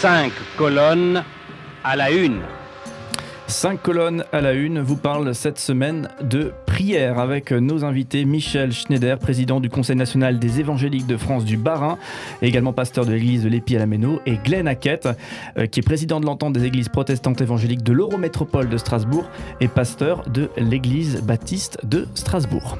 Cinq colonnes à la une. Cinq colonnes à la une vous parle cette semaine de prière avec nos invités Michel Schneider, président du Conseil national des évangéliques de France du Bas-Rhin, également pasteur de l'église de l'Épi à la Méno, et Glenn Hackett, euh, qui est président de l'entente des églises protestantes évangéliques de l'Eurométropole de Strasbourg et pasteur de l'église baptiste de Strasbourg.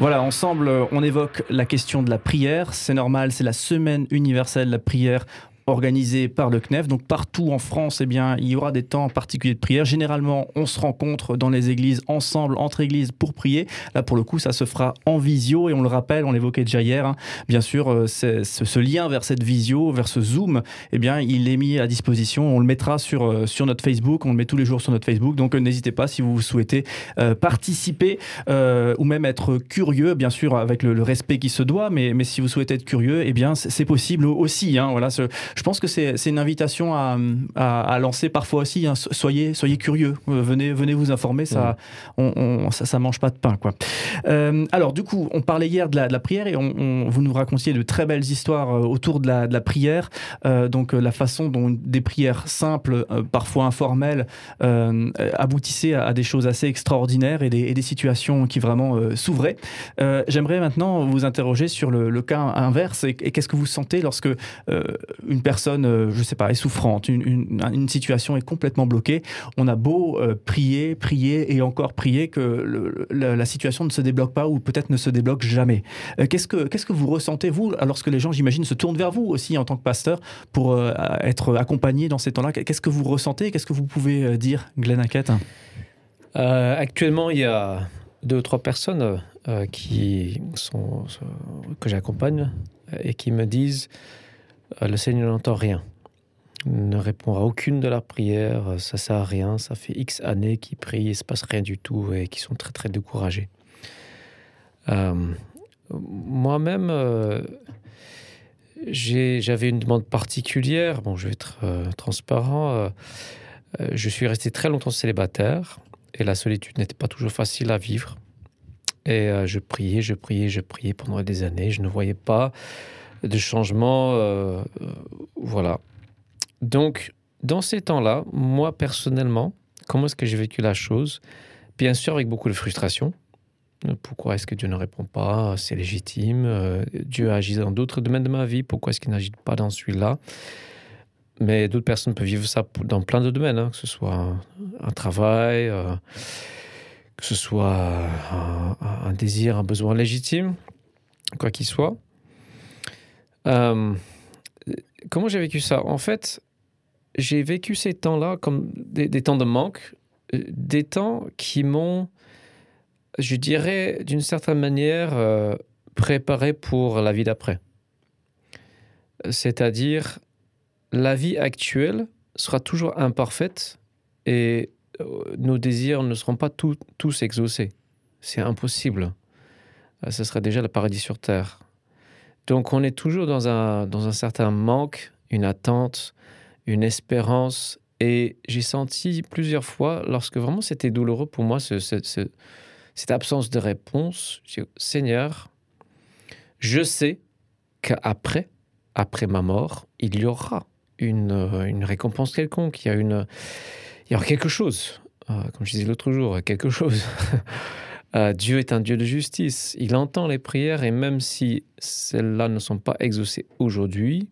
Voilà, ensemble, on évoque la question de la prière. C'est normal, c'est la semaine universelle la prière organisé par le CNEF. Donc partout en France, eh bien, il y aura des temps particuliers de prière. Généralement, on se rencontre dans les églises ensemble, entre églises, pour prier. Là, pour le coup, ça se fera en visio et on le rappelle, on l'évoquait déjà hier. Hein. Bien sûr, euh, ce, lien vers cette visio, vers ce Zoom, eh bien, il est mis à disposition. On le mettra sur, euh, sur notre Facebook. On le met tous les jours sur notre Facebook. Donc, euh, n'hésitez pas si vous souhaitez participer ou même être curieux, bien sûr, avec le, respect qui se doit. Mais, mais si vous souhaitez être curieux, eh bien, c'est possible aussi. Hein. Voilà, ce, je pense que c'est une invitation à, à, lancer parfois aussi. Hein. Soyez, soyez curieux, euh, venez, venez vous informer, ça, on, ça, ça, mange pas de pain. Quoi. Euh, alors, du coup, on parlait hier de la, de la prière et on, vous nous racontiez de très belles histoires euh, autour de la, de la prière. donc, la façon dont des prières simples, parfois informelles, aboutissaient à, des choses assez extraordinaires et des, et des situations qui vraiment s'ouvraient. J'aimerais maintenant vous interroger sur le, le cas inverse et, et qu'est-ce que vous sentez lorsque une personne, euh, je sais pas, est souffrante, une, situation est complètement bloquée, on a beau euh, prier, prier et encore prier que la, situation ne se débloque pas ou peut-être ne se débloque jamais. Euh, qu'est-ce que vous ressentez vous lorsque les gens, j'imagine, se tournent vers vous aussi en tant que pasteur pour être accompagnés dans ces temps-là? Qu'est-ce que vous ressentez? Qu'est-ce que vous pouvez dire, Glenn Hackett? Actuellement, il y a deux ou trois personnes qui sont que j'accompagne et qui me disent le Seigneur n'entend rien, ne répond à aucune de leurs prières, ça sert à rien, ça fait X années qu'ils prient, il se passe rien du tout et qui sont très très découragés. Euh, moi-même, euh, j'avais une demande particulière. Bon, je vais être transparent. je suis resté très longtemps célibataire et la solitude n'était pas toujours facile à vivre. Et je priais, je priais, je priais pendant des années. Je ne voyais pas de changement. Euh, euh, voilà. Donc, dans ces temps-là, moi personnellement, comment est-ce que j'ai vécu la chose? Bien sûr, avec beaucoup de frustration. Pourquoi est-ce que Dieu ne répond pas? C'est légitime. Euh, Dieu agit dans d'autres domaines de ma vie. Pourquoi est-ce qu'il n'agit pas dans celui-là? Mais d'autres personnes peuvent vivre ça dans plein de domaines, hein, que ce soit un, travail, que ce soit un, désir, un besoin légitime, quoi qu'il soit. Euh, comment j'ai vécu ça? En fait, j'ai vécu ces temps-là comme des, temps de manque, euh, des temps qui m'ont, je dirais, d'une certaine manière, euh, préparé pour la vie d'après. C'est-à-dire, la vie actuelle sera toujours imparfaite et nos désirs ne seront pas tous exaucés. C'est impossible. Ce serait déjà le paradis sur Terre. Donc on est toujours dans un, dans un certain manque, une attente, une espérance. Et j'ai senti plusieurs fois, lorsque vraiment c'était douloureux pour moi, ce, cette absence de réponse, Seigneur, je sais qu'après, après ma mort, il y aura une, une récompense quelconque, il y, a une, il y aura quelque chose. Euh, comme je disais l'autre jour, quelque chose. Euh, Dieu est un Dieu de justice. Il entend les prières et même si celles-là ne sont pas exaucées aujourd'hui,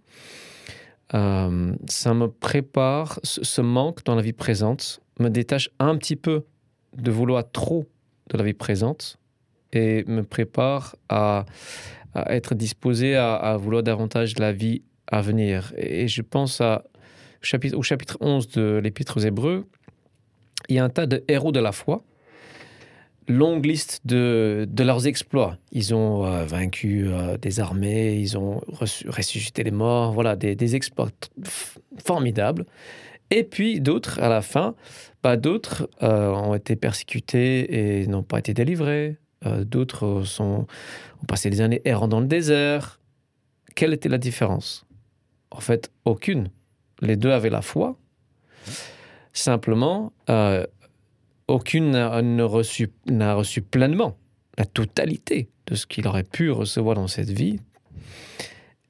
euh, ça me prépare, ce manque dans la vie présente me détache un petit peu de vouloir trop de la vie présente et me prépare à, être disposé à, vouloir davantage de la vie à venir. Et je pense à, chapitre, au chapitre 11 de l'Épître aux Hébreux, il y a un tas de héros de la foi longue liste de, de, leurs exploits. Ils ont euh, vaincu euh, des armées, ils ont ressuscité les morts, voilà, des, exploits formidables. Et puis d'autres, à la fin, bah, d'autres euh, ont été persécutés et n'ont pas été délivrés. d'autres ont passé des années errant dans le désert. Quelle était la différence? En fait, aucune. Les deux avaient la foi. Simplement, aucune n'a reçu, reçu, pleinement la totalité de ce qu'il aurait pu recevoir dans cette vie.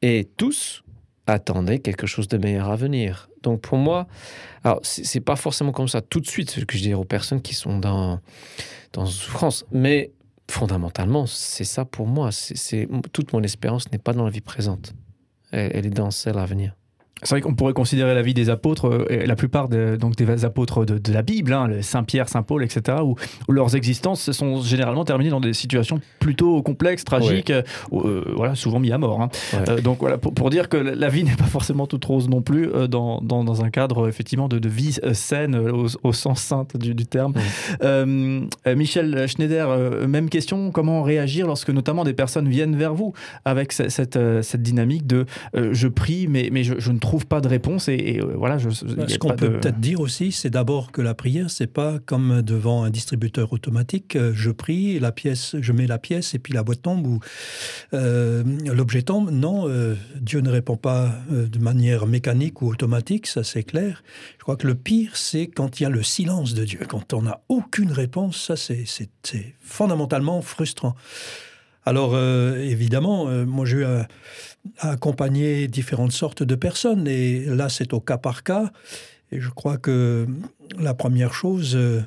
Et tous attendaient quelque chose de meilleur à venir. Donc pour moi, alors c'est pas forcément comme ça tout de suite ce que je dirais aux personnes qui sont dans dans souffrance, mais fondamentalement c'est ça pour moi. C'est toute mon espérance n'est pas dans la vie présente, elle est dans celle à venir. C'est vrai qu'on pourrait considérer la vie des apôtres, euh, la plupart de, donc des apôtres de, de la Bible, hein, Saint Pierre, Saint Paul, etc., où, où, leurs existences sont généralement terminées dans des situations plutôt complexes, tragiques, ouais. euh, voilà, souvent mis à mort. Hein. Ouais. Euh, donc voilà, pour, pour, dire que la vie n'est pas forcément toute rose non plus euh, dans, dans, dans, un cadre effectivement de, de vie euh, saine au, au, sens sainte du, du terme. Ouais. Michel Schneider, même question, comment réagir lorsque notamment des personnes viennent vers vous avec cette, cette, cette dynamique de je prie, mais, mais je, je ne trouve pas de réponse et, et euh, voilà je, ce qu'on peut de... peut-être dire aussi c'est d'abord que la prière c'est pas comme devant un distributeur automatique euh, je prie la pièce je mets la pièce et puis la boîte tombe ou euh, l'objet tombe. Non euh, Dieu ne répond pas de manière mécanique ou automatique ça c'est clair. Je crois que le pire c'est quand il y a le silence de Dieu. Quand on n'a aucune réponse ça c'est fondamentalement frustrant alors euh, évidemment euh, moi j'ai eu à accompagner différentes sortes de personnes et là c'est au cas par cas. Et je crois que la première chose euh,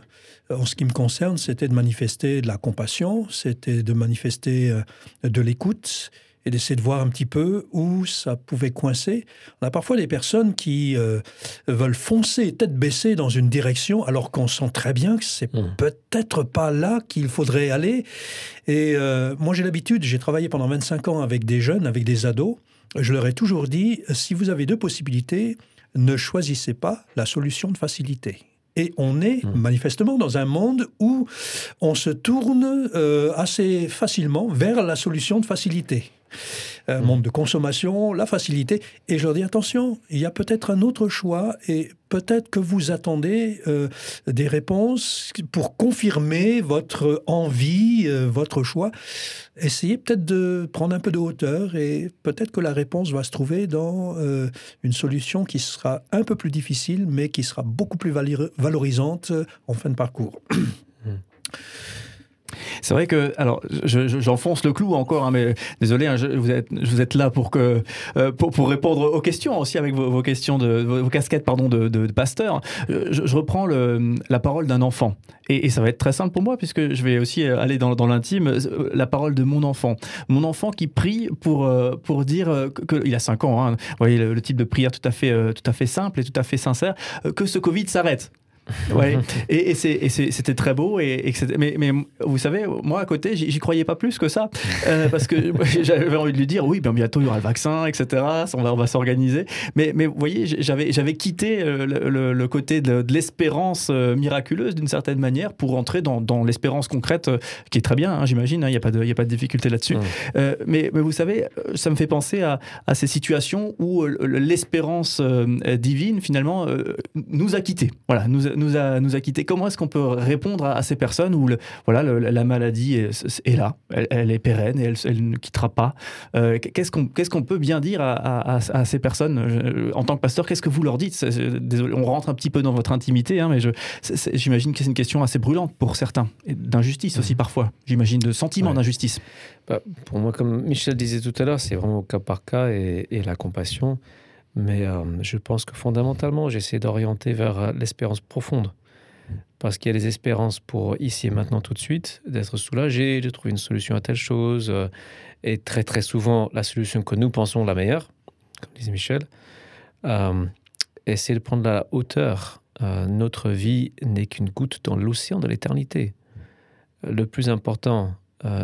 en ce qui me concerne c'était de manifester de la compassion c'était de manifester de l'écoute et d'essayer de voir un petit peu où ça pouvait coincer. On a parfois des personnes qui euh, veulent foncer tête baissée dans une direction alors qu'on sent très bien que c'est mmh. peut-être pas là qu'il faudrait aller. Et euh, moi j'ai l'habitude j'ai travaillé pendant 25 ans avec des jeunes avec des ados. Je leur ai toujours dit si vous avez deux possibilités ne choisissez pas la solution de facilité. Et on est mmh. manifestement dans un monde où on se tourne euh, assez facilement vers la solution de facilité un mmh. monde de consommation, la facilité. Et je leur dis attention, il y a peut-être un autre choix et peut-être que vous attendez euh, des réponses pour confirmer votre envie, euh, votre choix. Essayez peut-être de prendre un peu de hauteur et peut-être que la réponse va se trouver dans euh, une solution qui sera un peu plus difficile, mais qui sera beaucoup plus valorisante en fin de parcours. C'est vrai que alors j'enfonce je, le clou encore hein, mais désolé hein, je, vous êtes là pour que euh, pour, répondre aux questions aussi avec vos, questions de vos casquettes pardon de, pasteur. Je, je reprends la parole d'un enfant. Et, ça va être très simple pour moi puisque je vais aussi aller dans, l'intime. Euh, la parole de mon enfant. Mon enfant qui prie pour euh, pour dire que, que il a cinq ans hein, vous voyez le, le type de prière tout à fait tout à fait simple et tout à fait sincère. Que ce Covid s'arrête ouais. et, et c'était très beau et, et mais, mais vous savez moi à côté j'y croyais pas plus que ça euh, parce que j'avais envie de lui dire oui bien bientôt il y aura le vaccin etc on va, on va s'organiser mais mais vous voyez j'avais quitté euh, le, le, le côté de, de l'espérance euh, miraculeuse d'une certaine manière pour entrer dans, dans l'espérance concrète qui est très bien j'imagine il n'y a pas de il y a pas de difficulté là dessus mmh. euh, mais, mais vous savez ça me fait penser à, à ces situations où l'espérance divine finalement nous a quitté voilà nous nous a, nous a quitté comment est-ce qu'on peut répondre à, à ces personnes où le, voilà le, la maladie est, est là elle, elle est pérenne et elle, elle ne quittera pas euh, qu'est-ce qu'on qu'est-ce qu'on peut bien dire à, à, à ces personnes je, en tant que pasteur qu'est-ce que vous leur dites? Désolé on rentre un petit peu dans votre intimité hein, mais j'imagine que c'est une question assez brûlante pour certains d'injustice aussi parfois j'imagine de sentiment ouais. d'injustice. Bah, pour moi comme michel disait tout à l'heure c'est vraiment au cas par cas et, et la compassion mais euh, je pense que fondamentalement j'essaie d'orienter vers euh, l'espérance profonde. Parce qu'il y a des espérances pour ici et maintenant tout de suite d'être soulagé de trouver une solution à telle chose euh, et très très souvent la solution que nous pensons la meilleure comme disait michel euh, essayer de prendre la hauteur notre vie n'est qu'une goutte dans l'océan de l'éternité. Le plus important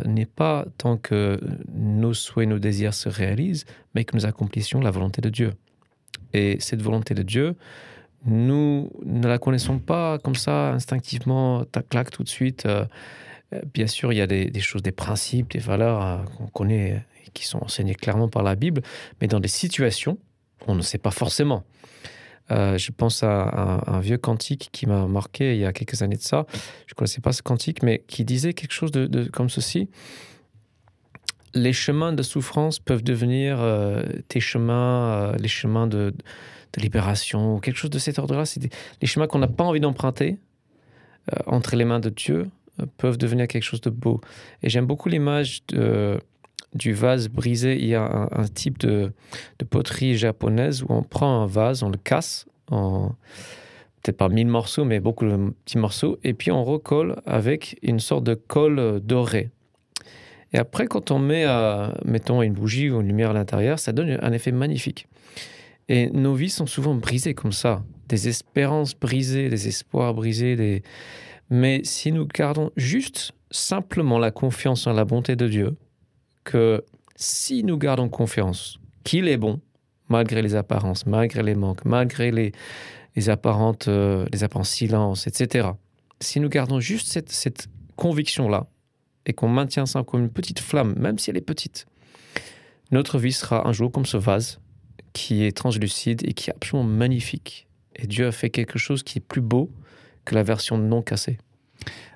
n'est pas tant que nos souhaits nos désirs se réalisent mais que nous accomplissions la volonté de dieu Et cette volonté de Dieu, nous ne la connaissons pas comme ça instinctivement, ta claque tout de suite. Euh, bien sûr, il y a des, choses, des principes, des valeurs euh, qu'on connaît qui sont enseignées clairement par la Bible, mais dans des situations, on ne sait pas forcément. Euh, je pense à, un vieux cantique qui m'a marqué il y a quelques années de ça. Je ne connaissais pas ce cantique, mais qui disait quelque chose de, comme ceci les chemins de souffrance peuvent devenir euh, tes chemins euh, les chemins de, libération ou quelque chose de cet ordre là c'est les chemins qu'on n'a pas envie d'emprunter euh, entre les mains de dieu peuvent devenir quelque chose de beau. Et j'aime beaucoup l'image du vase brisé. Il y a un, type de, de, poterie japonaise où on prend un vase, on le casse en peut-être pas mille morceaux, mais beaucoup de petits morceaux, et puis on recolle avec une sorte de colle dorée. Et après, quand on met, mettons, une bougie ou une lumière à l'intérieur, ça donne un effet magnifique. Et nos vies sont souvent brisées comme ça, des espérances brisées, des espoirs brisés. Mais si nous gardons juste simplement la confiance en la bonté de Dieu, que si nous gardons confiance qu'il est bon, malgré les apparences, malgré les manques, malgré les, apparentes, euh, les apparents silences, etc. Si nous gardons juste cette conviction-là et qu'on maintient ça comme une petite flamme, même si elle est petite, notre vie sera un jour comme ce vase qui est translucide et qui est absolument magnifique. Et Dieu a fait quelque chose qui est plus beau que la version non cassée.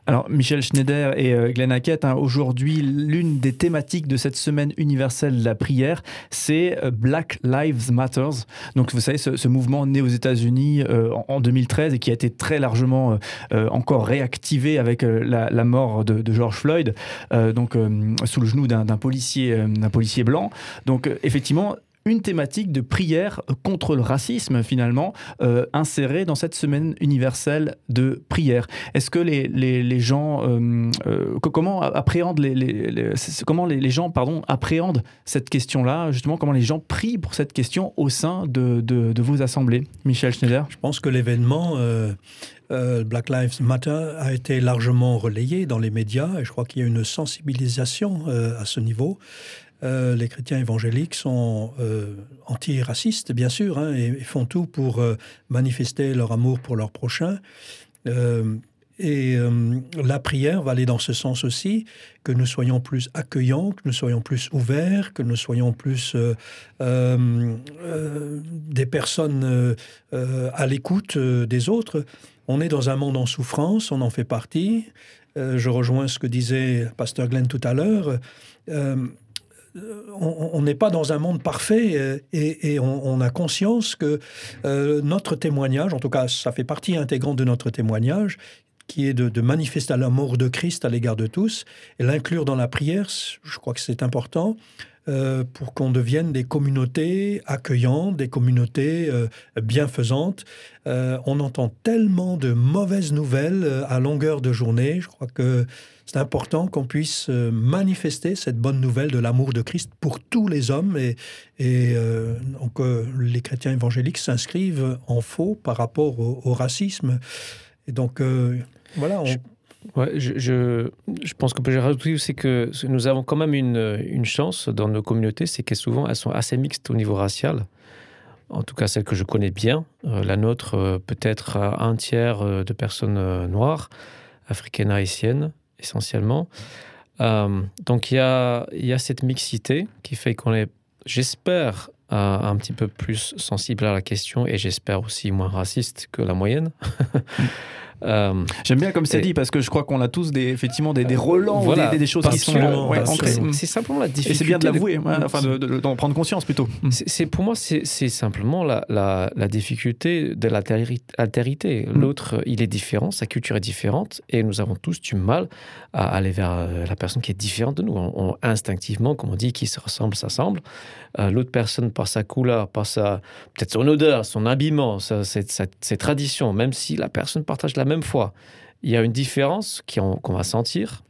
Alors, Michel Schneider et euh, Glenn Hackett, hein, aujourd'hui, l'une des thématiques de cette semaine universelle de la prière, c'est euh, Black Lives Matter. Donc, vous savez, ce, mouvement né aux États-Unis euh, en, 2013 et qui a été très largement encore réactivé avec la, mort de, de, George Floyd, donc sous le genou d'un policier, d'un policier blanc. Donc, effectivement, une thématique de prière contre le racisme finalement euh, insérée dans cette semaine universelle de prière. Est-ce que les, les, gens euh, euh, comment appréhendent les, comment les, gens pardon appréhendent cette question-là justement comment les gens prient pour cette question au sein de, de, vos assemblées Michel Schneider? Je pense que l'événement Black Lives Matter a été largement relayé dans les médias et je crois qu'il y a une sensibilisation à ce niveau. Euh, les chrétiens évangéliques sont euh, antiracistes, bien sûr, hein, et, font tout pour euh, manifester leur amour pour leur prochain. et la prière va aller dans ce sens aussi, que nous soyons plus accueillants, que nous soyons plus ouverts, que nous soyons plus des personnes à l'écoute des autres. On est dans un monde en souffrance, on en fait partie. je rejoins ce que disait Pasteur Glenn tout à l'heure on n'est pas dans un monde parfait euh, et, on, a conscience que euh, notre témoignage, en tout cas ça fait partie intégrante de notre témoignage, qui est de, manifester l'amour de Christ à l'égard de tous et l'inclure dans la prière, je crois que c'est important. Euh, pour qu'on devienne des communautés accueillantes, des communautés bienfaisantes. on entend tellement de mauvaises nouvelles à longueur de journée. Je crois que c'est important qu'on puisse euh, manifester cette bonne nouvelle de l'amour de Christ pour tous les hommes et, et euh, donc euh, les chrétiens évangéliques s'inscrivent en faux par rapport au, racisme. Et donc voilà. Je... je, je, pense que j'ai rajouté aussi que nous avons quand même une, une chance dans nos communautés, c'est qu'elles souvent elles sont assez mixtes au niveau racial en tout cas celles que je connais bien. la nôtre, peut-être un tiers de personnes noires, africaines, haïtiennes, essentiellement. Euh, donc il y a, y a, cette mixité qui fait qu'on est, j'espère, euh, un petit peu plus sensible à la question et j'espère aussi moins raciste que la moyenne. Euh, J'aime bien comme c'est dit parce que je crois qu'on a tous des, effectivement des, des relents des, des, choses qui sont C'est simplement la difficulté. Et c'est bien de l'avouer, enfin d'en prendre conscience plutôt. C'est pour moi c'est simplement la, la, la, difficulté de l'altérité. Mm. L'autre il est différent, sa culture est différente et nous avons tous du mal à aller vers euh, la personne qui est différente de nous. On, instinctivement, comme on dit, qui se ressemble s'assemble. Euh, l'autre personne par sa couleur, par sa peut-être son odeur, son habillement, ses traditions, même si la personne partage la même fois, il y a une différence qu'on va sentir.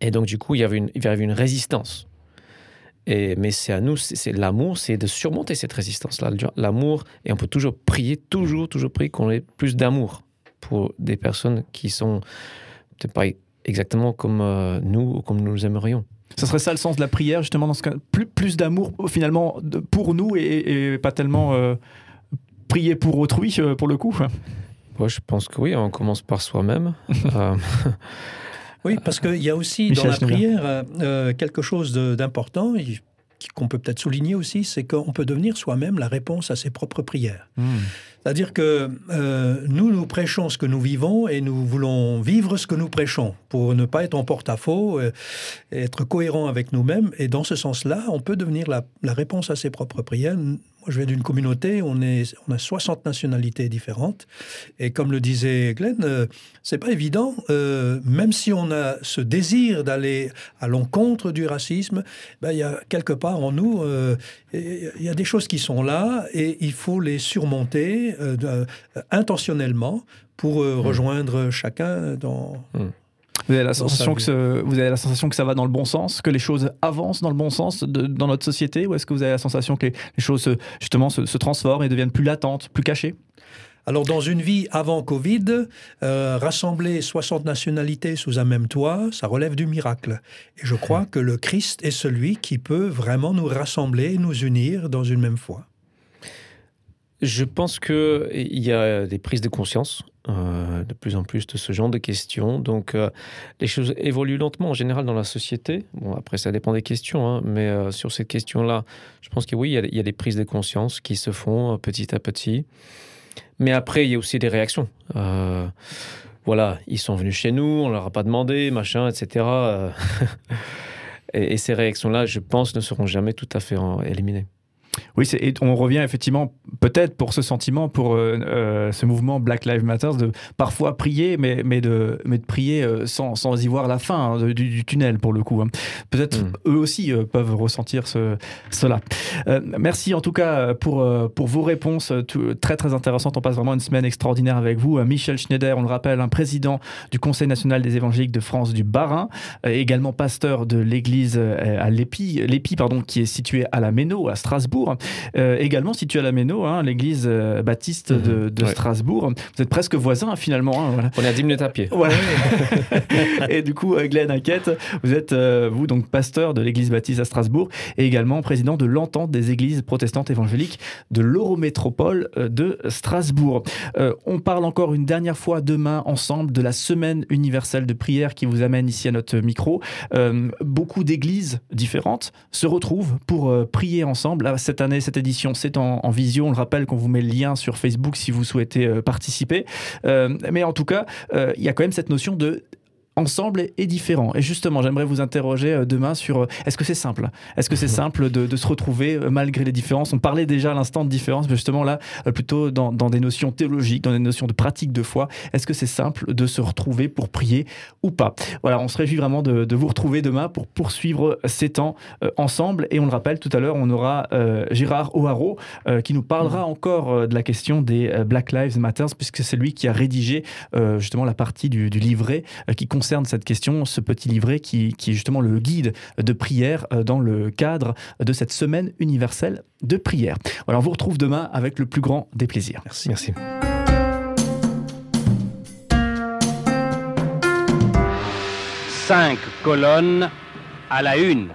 Et donc, du coup, il y avait une, y avait une résistance. Mais c'est à nous, c'est l'amour, c'est de surmonter cette résistance-là. L'amour, et on peut toujours prier, toujours, toujours prier qu'on ait plus d'amour pour des personnes qui sont peut-être pas exactement comme euh, nous ou comme nous aimerions. Ce serait ça le sens de la prière, justement, dans ce cas, plus, plus d'amour finalement pour nous et, pas tellement euh, prier pour autrui, euh, pour le coup moi, je pense que oui, on commence par soi-même. Euh, oui, parce qu'il y a aussi dans la prière euh, euh, quelque chose d'important qu'on peut peut-être souligner aussi, c'est qu'on peut devenir soi-même la réponse à ses propres prières. Hmm. C'est-à-dire que nous, nous prêchons ce que nous vivons et nous voulons vivre ce que nous prêchons pour ne pas être en porte-à-faux, être cohérent avec nous-mêmes. Et dans ce sens-là, on peut devenir la, réponse à ses propres prières. Moi, je viens d'une communauté, on a 60 nationalités différentes. Et comme le disait Glenn, euh, c'est pas évident, euh, même si on a ce désir d'aller à l'encontre du racisme, ben, il y a quelque part en nous, euh, il y a des choses qui sont là et il faut les surmonter intentionnellement pour mmh. rejoindre chacun dans, mmh. Vous avez, la sensation que vous avez la sensation que ça va dans le bon sens, que les choses avancent dans le bon sens dans notre société, ou est-ce que vous avez la sensation que les, choses justement se, transforment et deviennent plus latentes, plus cachées? Alors, dans une vie avant Covid, euh, rassembler 60 nationalités sous un même toit, ça relève du miracle. Et je crois que le Christ est celui qui peut vraiment nous rassembler, nous unir dans une même foi. Je pense qu'il y a des prises de conscience euh, de plus en plus de ce genre de questions. Donc, euh, les choses évoluent lentement en général dans la société. Bon, après, ça dépend des questions, hein, mais euh, sur cette question-là, je pense que oui, il y, a, des prises de conscience qui se font petit à petit. Mais après, il y a aussi des réactions. voilà, ils sont venus chez nous, on leur a pas demandé, machin, etc. et, et, ces réactions-là, je pense, ne seront jamais tout à fait éliminées. Oui, et on revient effectivement peut-être pour ce sentiment, pour euh, euh, ce mouvement Black Lives Matter, de parfois prier, mais, mais, de, mais de prier euh, sans, sans y voir la fin hein, du, tunnel pour le coup. Hein. Peut-être hmm. eux aussi peuvent ressentir ce, cela. merci en tout cas pour, pour vos réponses très très intéressantes. On passe vraiment une semaine extraordinaire avec vous. Michel Schneider, on le rappelle, un président du Conseil national des évangéliques de France du Bas-Rhin, également pasteur de l'église à l'Épi, l'Épi pardon, qui est située à la Méno, à Strasbourg. Euh, également situé à la Méno, hein, l'église euh, baptiste de, mhm. Strasbourg. Vous êtes presque voisins finalement. Hein, On est à 10 minutes à pied. et du coup, euh, Glenn Inquiète, vous êtes, vous, donc pasteur de l'église baptiste à Strasbourg et également président de l'entente des églises protestantes évangéliques de l'Eurométropole de Strasbourg. on parle encore une dernière fois demain ensemble de la semaine universelle de prière qui vous amène ici à notre micro. beaucoup d'églises différentes se retrouvent pour prier ensemble. à cette année, cette édition, c'est en, en, visio. On le rappelle qu'on vous met le lien sur Facebook si vous souhaitez euh, participer. Euh, mais en tout cas, euh, il y a quand même cette notion de ensemble et différent. Et justement, j'aimerais vous interroger euh, demain sur euh, est-ce que c'est simple? Est-ce que c'est simple de, se retrouver euh, malgré les différences? On parlait déjà à l'instant de différence, mais justement là, plutôt dans, des notions théologiques, dans des notions de pratique de foi. Est-ce que c'est simple de se retrouver pour prier ou pas? Voilà, on se réjouit vraiment de, vous retrouver demain pour poursuivre ces temps ensemble. Et on le rappelle, tout à l'heure, on aura Gérard O'Haraud qui nous parlera mmh. encore de la question des Black Lives Matter, puisque c'est lui qui a rédigé justement la partie du, du livret qui concerne cette question, ce petit livret qui, est justement le guide de prière euh, dans le cadre de cette semaine universelle de prière. Voilà, on vous retrouve demain avec le plus grand des plaisirs. Merci. Merci. Cinq colonnes à la une.